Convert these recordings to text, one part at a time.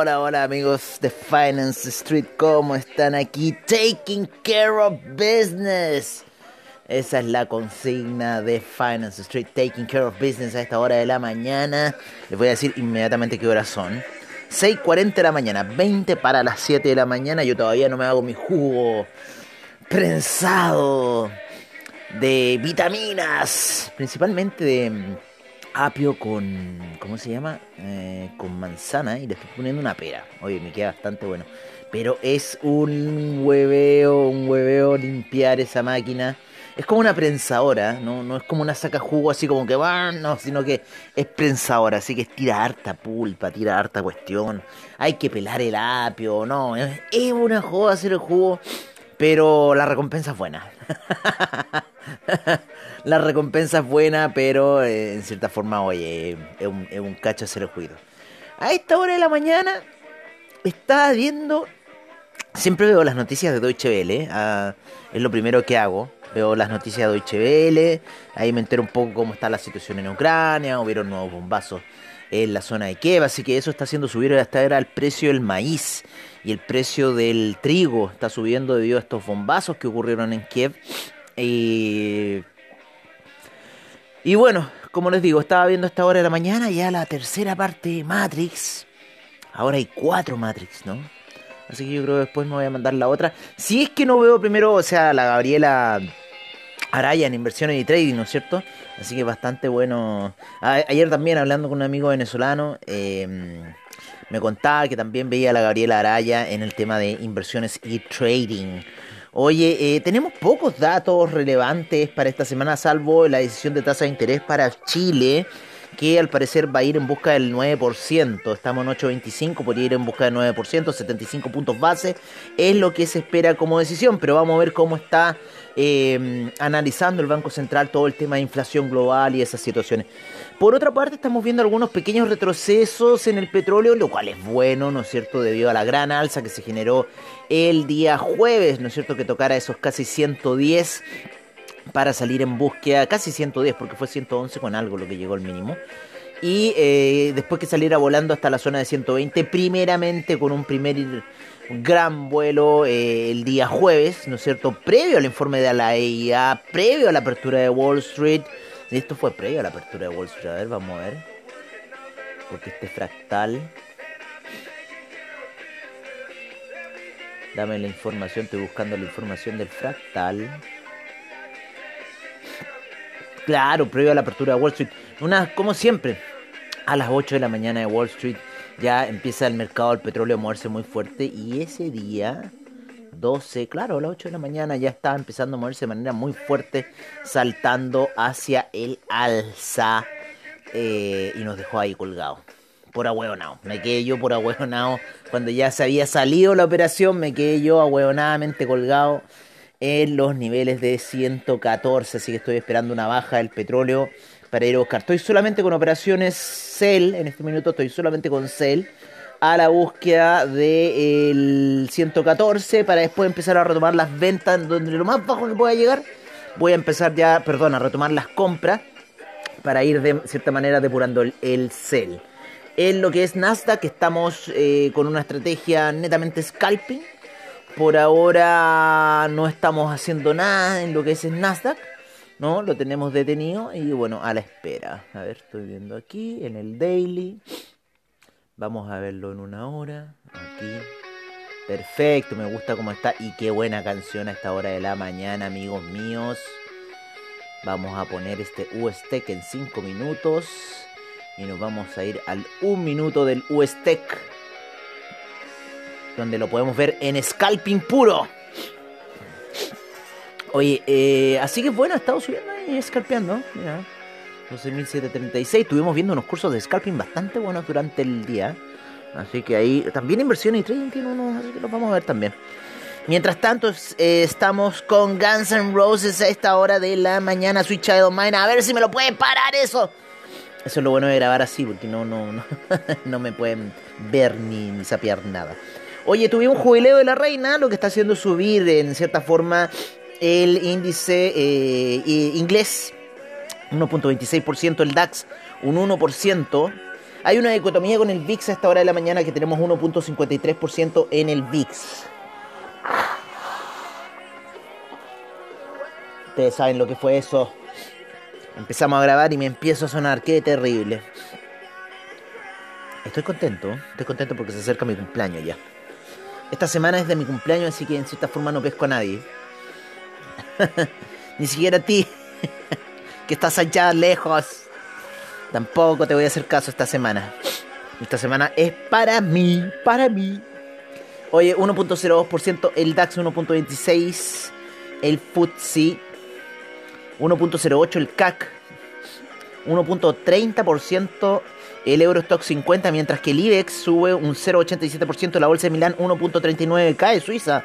Hola, hola, amigos de Finance Street, ¿cómo están aquí? Taking care of business. Esa es la consigna de Finance Street, taking care of business a esta hora de la mañana. Les voy a decir inmediatamente qué horas son. 6.40 de la mañana, 20 para las 7 de la mañana. Yo todavía no me hago mi jugo prensado de vitaminas, principalmente de apio con, ¿cómo se llama? Eh, con manzana y le estoy poniendo una pera. Oye, me queda bastante bueno. Pero es un hueveo, un hueveo limpiar esa máquina. Es como una prensadora, ¿no? No es como una saca jugo así como que no, sino que es prensadora, así que tira harta pulpa, tira harta cuestión. Hay que pelar el apio, no, es, es una joda hacer el jugo, pero la recompensa es buena. la recompensa es buena, pero eh, en cierta forma, oye, es un, es un cacho hacer el juicio. A esta hora de la mañana estaba viendo. Siempre veo las noticias de Deutsche Welle, ah, es lo primero que hago. Veo las noticias de Deutsche Welle, ahí me entero un poco cómo está la situación en Ucrania, hubieron nuevos bombazos en la zona de Kiev, así que eso está haciendo subir hasta ahora el precio del maíz y el precio del trigo está subiendo debido a estos bombazos que ocurrieron en Kiev. Y, y bueno, como les digo, estaba viendo esta hora de la mañana ya la tercera parte de Matrix. Ahora hay cuatro Matrix, ¿no? Así que yo creo que después me voy a mandar la otra. Si es que no veo primero, o sea, la Gabriela Araya en inversiones y trading, ¿no es cierto? Así que bastante bueno. ayer también hablando con un amigo venezolano, em, me contaba que también veía a la Gabriela Araya en el tema de inversiones y trading. Oye, eh, tenemos pocos datos relevantes para esta semana, salvo la decisión de tasa de interés para Chile, que al parecer va a ir en busca del 9%. Estamos en 8.25, podría ir en busca del 9%, 75 puntos base. Es lo que se espera como decisión, pero vamos a ver cómo está eh, analizando el Banco Central todo el tema de inflación global y esas situaciones. Por otra parte, estamos viendo algunos pequeños retrocesos en el petróleo, lo cual es bueno, ¿no es cierto?, debido a la gran alza que se generó el día jueves, ¿no es cierto?, que tocara esos casi 110 para salir en búsqueda, casi 110, porque fue 111 con algo lo que llegó al mínimo. Y eh, después que saliera volando hasta la zona de 120, primeramente con un primer gran vuelo eh, el día jueves, ¿no es cierto? Previo al informe de la EIA, previo a la apertura de Wall Street. Esto fue previo a la apertura de Wall Street. A ver, vamos a ver. Porque este fractal. Dame la información, estoy buscando la información del fractal. Claro, previo a la apertura de Wall Street. Una, como siempre, a las 8 de la mañana de Wall Street ya empieza el mercado del petróleo a moverse muy fuerte y ese día 12, claro, a las 8 de la mañana ya estaba empezando a moverse de manera muy fuerte, saltando hacia el alza eh, y nos dejó ahí colgado. Por ahueonado. Me quedé yo por ahueonado. Cuando ya se había salido la operación, me quedé yo ahueonadamente colgado en los niveles de 114. Así que estoy esperando una baja del petróleo para ir a buscar. Estoy solamente con operaciones Cell, en este minuto estoy solamente con Cell, a la búsqueda del 114 para después empezar a retomar las ventas donde lo más bajo que pueda llegar. Voy a empezar ya, perdón, a retomar las compras para ir de cierta manera depurando el, el Cell. En lo que es Nasdaq estamos eh, con una estrategia netamente scalping. Por ahora no estamos haciendo nada en lo que es el Nasdaq. ¿no? Lo tenemos detenido y bueno, a la espera. A ver, estoy viendo aquí en el daily. Vamos a verlo en una hora. Aquí. Perfecto, me gusta cómo está. Y qué buena canción a esta hora de la mañana, amigos míos. Vamos a poner este USTEC en 5 minutos. Y nos vamos a ir al 1 minuto del USTEC. Donde lo podemos ver en scalping puro. Oye, eh, así que bueno, ha estado subiendo y escalpeando. Mira, 12.736. Estuvimos viendo unos cursos de scalping bastante buenos durante el día. Así que ahí también inversión y trading tiene unos, así que los vamos a ver también. Mientras tanto, eh, estamos con Guns N' Roses a esta hora de la mañana. Switch Child. A ver si me lo pueden parar eso. Eso es lo bueno de grabar así, porque no, no, no, no me pueden ver ni, ni sapear nada. Oye, tuvimos un jubileo de la reina, lo que está haciendo subir en cierta forma el índice eh, inglés, 1.26%, el DAX, un 1%. Hay una dicotomía con el VIX a esta hora de la mañana que tenemos 1.53% en el VIX. Ustedes saben lo que fue eso. Empezamos a grabar y me empiezo a sonar. Qué terrible. Estoy contento. Estoy contento porque se acerca mi cumpleaños ya. Esta semana es de mi cumpleaños, así que en cierta forma no pesco a nadie. Ni siquiera a ti, que estás allá lejos. Tampoco te voy a hacer caso esta semana. Esta semana es para mí, para mí. Oye, 1.02%, el DAX 1.26%, el FTSE 1.08%, el CAC 1.30%, el Eurostock 50, mientras que el IBEX sube un 0.87%, la bolsa de Milán 1.39%, cae Suiza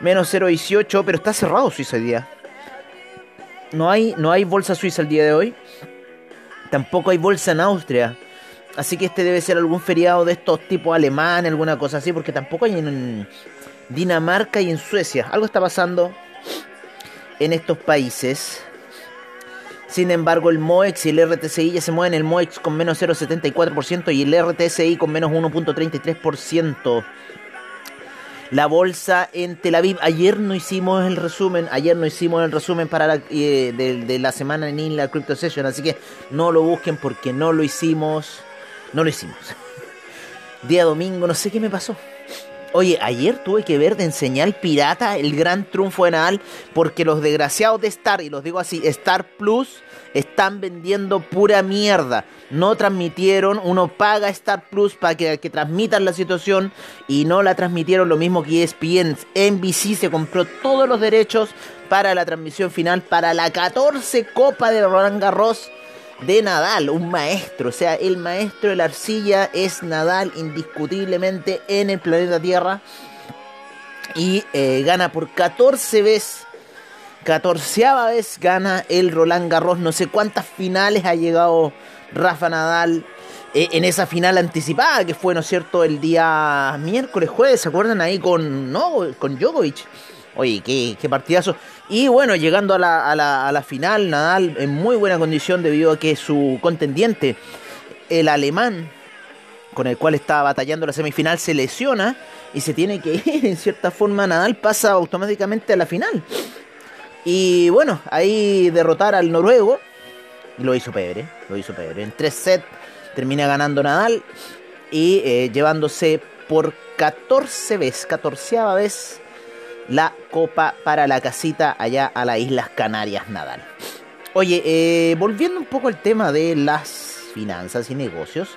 menos 0.18, pero está cerrado Suiza hoy día. No hay, no hay bolsa suiza el día de hoy. Tampoco hay bolsa en Austria. Así que este debe ser algún feriado de estos tipos alemán, alguna cosa así, porque tampoco hay en Dinamarca y en Suecia. Algo está pasando en estos países. Sin embargo, el MOEX y el RTCI ya se mueven. El MOEX con menos 0,74% y el RTCI con menos 1,33% la bolsa en Tel Aviv. Ayer no hicimos el resumen, ayer no hicimos el resumen para la, eh, de, la semana en la Crypto Session, así que no lo busquen porque no lo hicimos. No lo hicimos. Día domingo, no sé qué me pasó. Oye, ayer tuve que ver de enseñar pirata el gran triunfo de Nadal porque los desgraciados de Star, y los digo así, Star Plus están vendiendo pura mierda. No transmitieron, uno paga Star Plus para que, transmitan la situación y no la transmitieron lo mismo que ESPN. NBC se compró todos los derechos para la transmisión final para la 14 Copa de Roland Garros de Nadal, un maestro, o sea, el maestro de la arcilla es Nadal indiscutiblemente en el planeta Tierra y eh, gana por 14 veces catorceava vez gana el Roland Garros. No sé cuántas finales ha llegado Rafa Nadal eh, en esa final anticipada que fue, ¿no es cierto?, el día miércoles, jueves, ¿se acuerdan ahí con, no, con Djokovic? Oye, qué, partidazo. Y bueno, llegando a la, final, Nadal en muy buena condición debido a que su contendiente, el alemán, con el cual estaba batallando la semifinal, se lesiona y se tiene que ir. En cierta forma, Nadal pasa automáticamente a la final. Y bueno, ahí derrotar al noruego. Lo hizo Pebre, lo hizo Pebre. En tres sets termina ganando Nadal y eh, llevándose por 14 veces, 14 vez la copa para la casita allá a las Islas Canarias Nadal. Oye, eh, volviendo un poco al tema de las finanzas y negocios.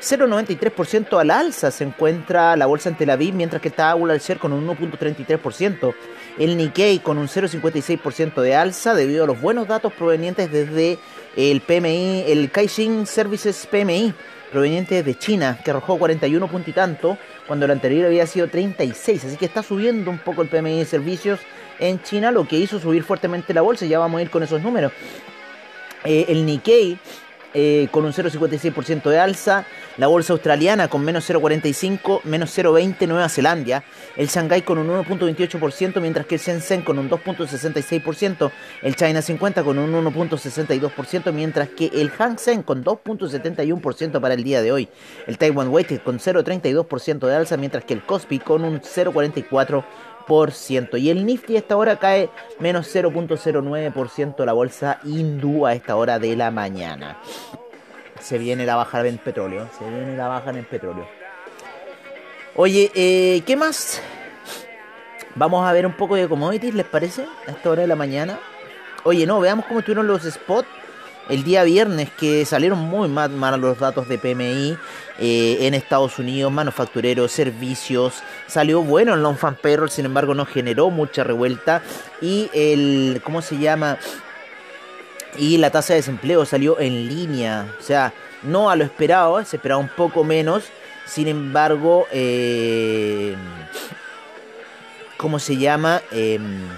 0,93% al alza se encuentra la bolsa en Tel Aviv, mientras que está Aula al con un 1,33%. El Nikkei con un 0,56% de alza debido a los buenos datos provenientes desde el PMI, el Caixin Services PMI, proveniente de China, que arrojó 41 puntos y tanto, cuando el anterior había sido 36. Así que está subiendo un poco el PMI de servicios en China, lo que hizo subir fuertemente la bolsa. Ya vamos a ir con esos números. Eh, el Nikkei eh, con un 0,56% de alza, la bolsa australiana con menos 0,45, menos 0,20 Nueva Zelanda, el Shanghai con un 1,28%, mientras que el Shenzhen con un 2,66%, el China 50 con un 1,62%, mientras que el Hang Seng con 2,71% para el día de hoy, el Taiwan Weighted con 0,32% de alza, mientras que el Kospi con un 0,44%. Y el Nifty a esta hora cae menos 0.09% la bolsa hindú a esta hora de la mañana. Se viene la baja en petróleo. Se viene la baja en petróleo. Oye, eh, ¿qué más? Vamos a ver un poco de commodities, ¿les parece? A esta hora de la mañana. Oye, no, veamos cómo estuvieron los spots el día viernes que salieron muy mal, mal los datos de PMI eh, en Estados Unidos, manufactureros, servicios, salió bueno el non-fan payroll, sin embargo no generó mucha revuelta y el, ¿cómo se llama? Y la tasa de desempleo salió en línea, o sea, no a lo esperado, se esperaba un poco menos, sin embargo, eh, ¿cómo se llama? Em,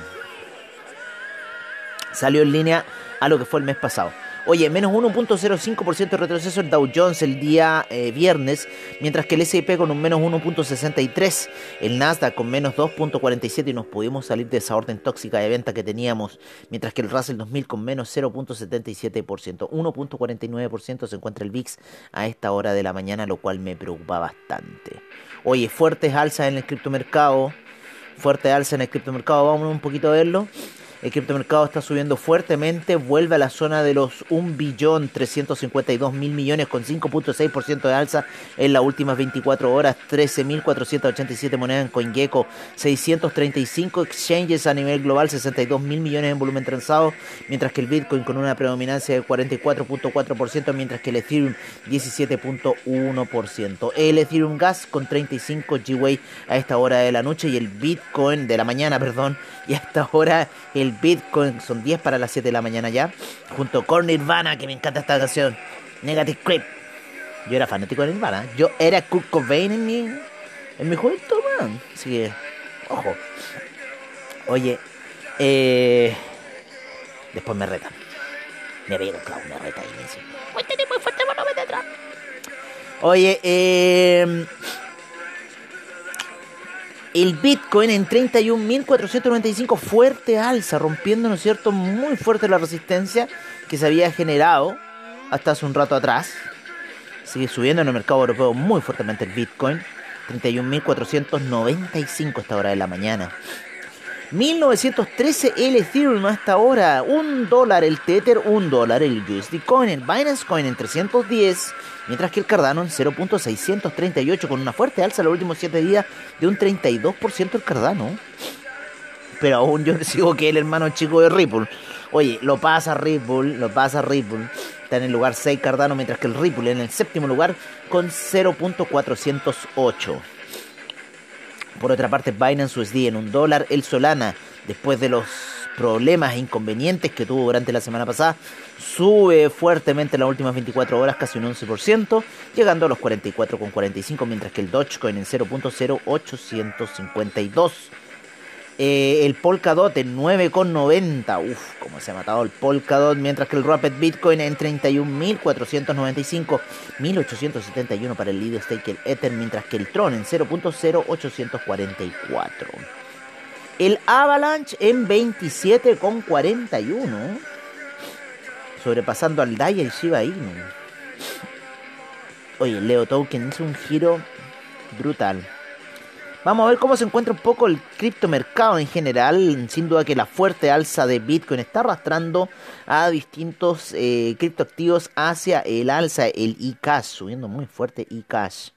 salió en línea a lo que fue el mes pasado. Oye, menos 1.05% de retroceso el Dow Jones el día eh, viernes, mientras que el S&P con un menos 1.63, el Nasdaq con menos 2.47 y nos pudimos salir de esa orden tóxica de venta que teníamos, mientras que el Russell 2000 con menos 0.77%, 1.49% se encuentra el VIX a esta hora de la mañana, lo cual me preocupa bastante. Oye, fuertes alzas en el criptomercado, fuerte alza en el criptomercado, vamos un poquito a verlo. El criptomercado está subiendo fuertemente, vuelve a la zona de los 1.352.000 millones con 5.6% de alza en las últimas 24 horas, 13.487 monedas en CoinGecko, 635 exchanges a nivel global, 62.000 millones en volumen transado, mientras que el Bitcoin con una predominancia de 44.4%, mientras que el Ethereum 17.1%. El Ethereum Gas con 35 GWay a esta hora de la noche y el Bitcoin de la mañana, perdón, y a esta hora Bitcoin son 10 para las 7 de la mañana ya. Junto con Nirvana, que me encanta esta canción. Negative Creep. Yo era fanático de Nirvana. Yo era Kurt Cobain en mi, en mi juventud, man. Así que, ojo. Oye, eh, después me retan. Me vieron claro, me reta y me dice, cuéntame muy fuerte, detrás. Oye, eh el Bitcoin en 31.495, fuerte alza, rompiendo, ¿no es cierto?, muy fuerte la resistencia que se había generado hasta hace un rato atrás. Sigue subiendo en el mercado europeo muy fuertemente el Bitcoin. 31.495 a esta hora de la mañana. 1913 el Ethereum hasta ahora. Un dólar el Tether, un dólar el USD Coin, el Binance Coin en 310 mientras que el Cardano en 0.638 con una fuerte alza los últimos 7 días de un 32% el Cardano. Pero aún yo sigo que el hermano chico de Ripple. Oye, lo pasa Ripple, lo pasa Ripple. Está en el lugar 6 Cardano, mientras que el Ripple en el séptimo lugar con 0.408. Por otra parte, Binance USD en un dólar. El Solana, después de los problemas e inconvenientes que tuvo durante la semana pasada, sube fuertemente en las últimas 24 horas, casi un 11%, llegando a los 44,45, mientras que el Dogecoin en 0.0852. Eh, el Polkadot en 9,90. Uf, como se ha matado el Polkadot. Mientras que el Rapid Bitcoin en 31.495. 1.871 para el Lido Stake el Ether. Mientras que el Tron en 0.0844. El Avalanche en 27,41. Sobrepasando al DAI y el Shiba Inu. Oye, Leo Token hizo un giro brutal. Vamos a ver cómo se encuentra un poco el criptomercado en general. Sin duda que la fuerte alza de Bitcoin está arrastrando a distintos eh, criptoactivos hacia el alza, el eCash, subiendo muy fuerte eCash.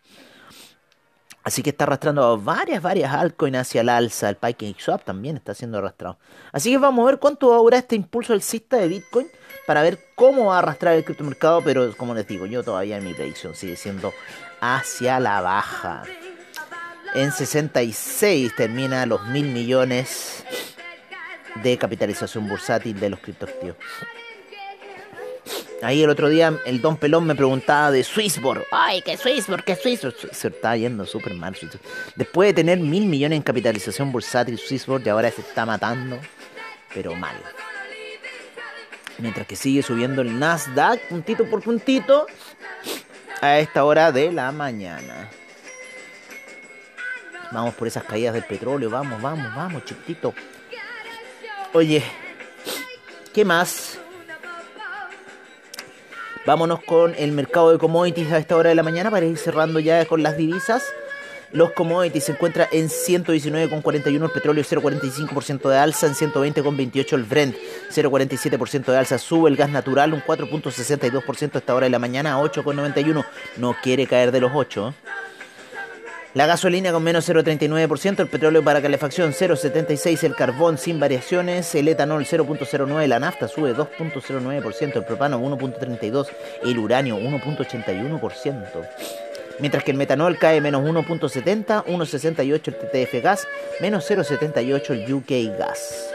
Así que está arrastrando varias, varias altcoins hacia el alza. El PancakeSwap también está siendo arrastrado. Así que vamos a ver cuánto va a durar este impulso alcista de Bitcoin para ver cómo va a arrastrar el criptomercado. Pero como les digo, yo todavía en mi predicción sigue siendo hacia la baja. En 66 termina los mil millones de capitalización bursátil de los criptoactivos. Ahí el otro día el Don Pelón me preguntaba de Swissborg. Ay, ¿qué Swissborg? ¿Qué Swissborg? Se está yendo súper mal. Después de tener mil millones en capitalización bursátil Swissborg, y ahora se está matando, pero mal. Mientras que sigue subiendo el Nasdaq puntito por puntito a esta hora de la mañana. Vamos por esas caídas del petróleo, vamos, vamos, vamos, chiquitito. Oye, ¿qué más? Vámonos con el mercado de commodities a esta hora de la mañana para ir cerrando ya con las divisas. Los commodities se encuentra en 119,41 el petróleo, 0,45% de alza, en 120,28 el Brent, 0,47% de alza, sube el gas natural, un 4,62% a esta hora de la mañana, a 8,91. No quiere caer de los 8. La gasolina con menos 0,39%, el petróleo para calefacción 0,76%, el carbón sin variaciones, el etanol 0,09%, la nafta sube 2,09%, el propano 1,32%, el uranio 1,81%. Mientras que el metanol cae menos 1.70, 1.68 el TTF gas, menos 0.78 el UK gas.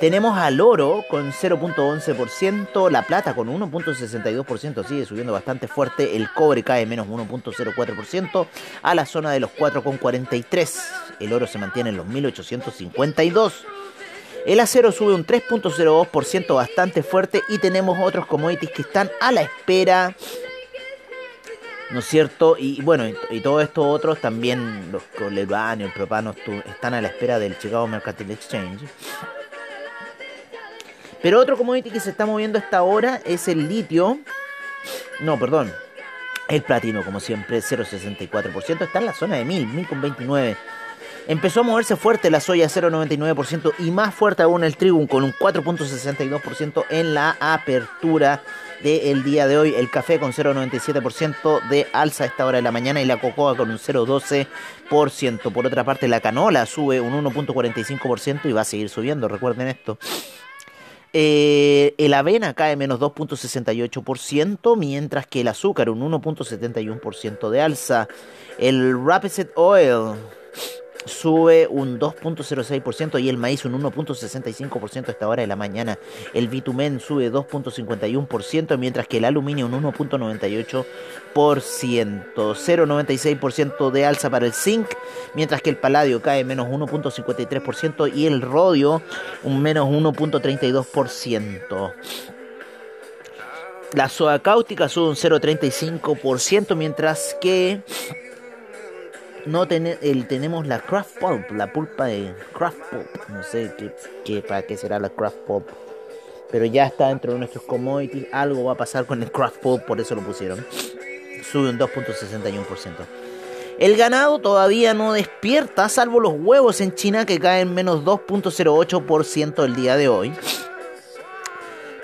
Tenemos al oro con 0.11%, la plata con 1.62%, sigue subiendo bastante fuerte, el cobre cae menos 1.04% a la zona de los 4.43, el oro se mantiene en los 1852. El acero sube un 3.02% bastante fuerte y tenemos otros commodities que están a la espera. ¿No es cierto? Y, bueno, y, todos estos otros también, los colebanos, el propano, están a la espera del Chicago Mercantile Exchange. Pero otro commodity que se está moviendo hasta ahora es el litio. No, perdón. El platino, como siempre, 0,64%. Está en la zona de 1000, 1000,29. Empezó a moverse fuerte la soya 0,99% y más fuerte aún el trigo con un 4,62% en la apertura del día de hoy. El café con 0,97% de alza a esta hora de la mañana y la cocoa con un 0,12%. Por otra parte, la canola sube un 1,45% y va a seguir subiendo, recuerden esto. Eh, el avena cae menos 2.68%, mientras que el azúcar un 1.71% de alza. El Rapeseed Oil sube un 2.06% y el maíz un 1.65% a esta hora de la mañana. El bitumen sube 2.51%, mientras que el aluminio un 1.98%. 0.96% de alza para el zinc, mientras que el paladio cae menos 1.53% y el rodio un menos 1.32%. La soda cáustica sube un 0.35%, mientras que no el, tenemos la craft pulp, la pulpa de craft pulp. No sé qué, para qué será la craft pulp. Pero ya está dentro de nuestros commodities. Algo va a pasar con el craft pulp, por eso lo pusieron. Sube un 2.61%. El ganado todavía no despierta, salvo los huevos en China que caen menos 2.08% el día de hoy.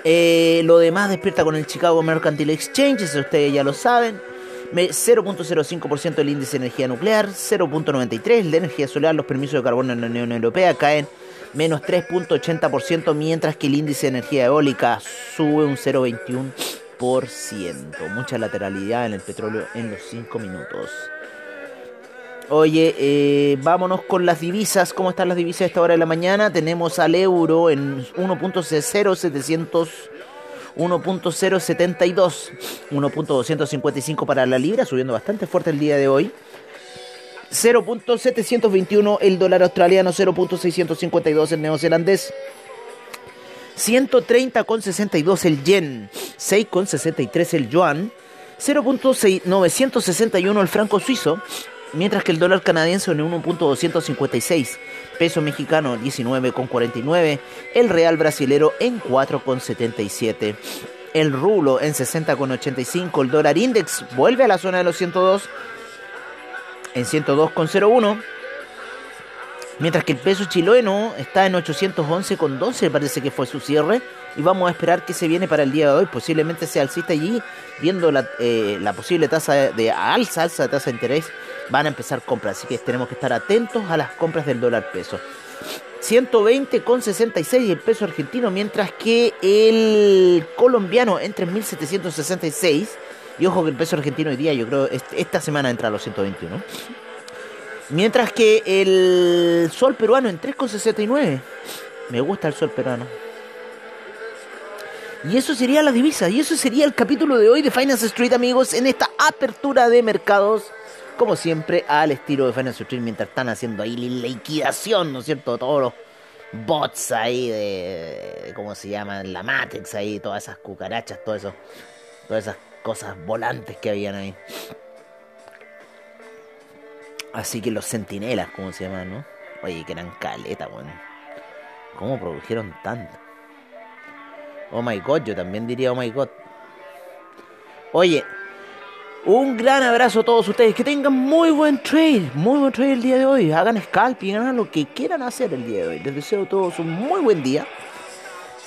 Eh, lo demás despierta con el Chicago Mercantile Exchange, ustedes ya lo saben. 0.05% el índice de energía nuclear, 0.93% el de energía solar, los permisos de carbono en la Unión Europea caen menos 3.80%, mientras que el índice de energía eólica sube un 0.21%. Mucha lateralidad en el petróleo en los 5 minutos. Oye, eh, vámonos con las divisas. ¿Cómo están las divisas a esta hora de la mañana? Tenemos al euro en 1.0700 1.072, 1.255 para la libra, subiendo bastante fuerte el día de hoy. 0.721 el dólar australiano, 0.652 el neozelandés. 130,62 el yen, 6,63 el yuan, 0.961 el franco suizo, mientras que el dólar canadiense en 1.256, peso mexicano 19.49, el real brasilero en 4.77, el rulo en 60.85, el dólar index vuelve a la zona de los 102 en 102.01. Mientras que el peso chileno está en 811,12, parece que fue su cierre. Y vamos a esperar que se viene para el día de hoy. Posiblemente sea alcista allí, viendo la, eh, la posible tasa de alza, alza de tasa de interés van a empezar compras. Así que tenemos que estar atentos a las compras del dólar peso. 120,66 el peso argentino, mientras que el colombiano entre 1766. Y ojo que el peso argentino hoy día, yo creo, esta semana entra a los 121. Mientras que el sol peruano en 3,69. Me gusta el sol peruano. Y eso sería la divisa. Y eso sería el capítulo de hoy de Finance Street, amigos, en esta apertura de mercados como siempre, al estilo de Finance Street, mientras están haciendo ahí la liquidación, ¿no es cierto? Todos los bots ahí de, ¿cómo se llama? La Matrix ahí, todas esas cucarachas, todo eso, todas esas cosas volantes que habían ahí. Así que los sentinelas, ¿cómo se llaman, no? Oye, que eran caleta, bueno. ¿Cómo produjeron tanto? Oh my god, yo también diría oh my god. Oye, un gran abrazo a todos ustedes. Que tengan muy buen trade. Muy buen trade el día de hoy. Hagan scalp y hagan lo que quieran hacer el día de hoy. Les deseo a todos un muy buen día.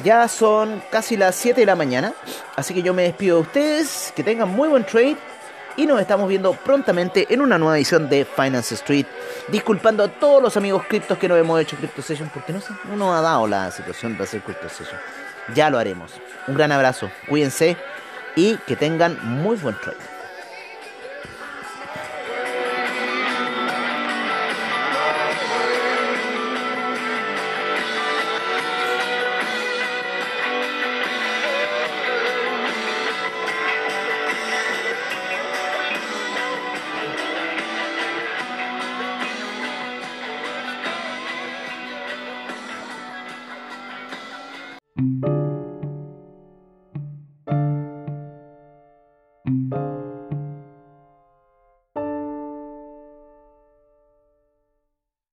Ya son casi las 7 de la mañana. Así que yo me despido de ustedes. Que tengan muy buen trade. Y nos estamos viendo prontamente en una nueva edición de Finance Street. Disculpando a todos los amigos criptos que no hemos hecho Crypto Session. Porque no, no nos ha dado la situación de hacer Crypto Session. Ya lo haremos. Un gran abrazo. Cuídense. Y que tengan muy buen trade.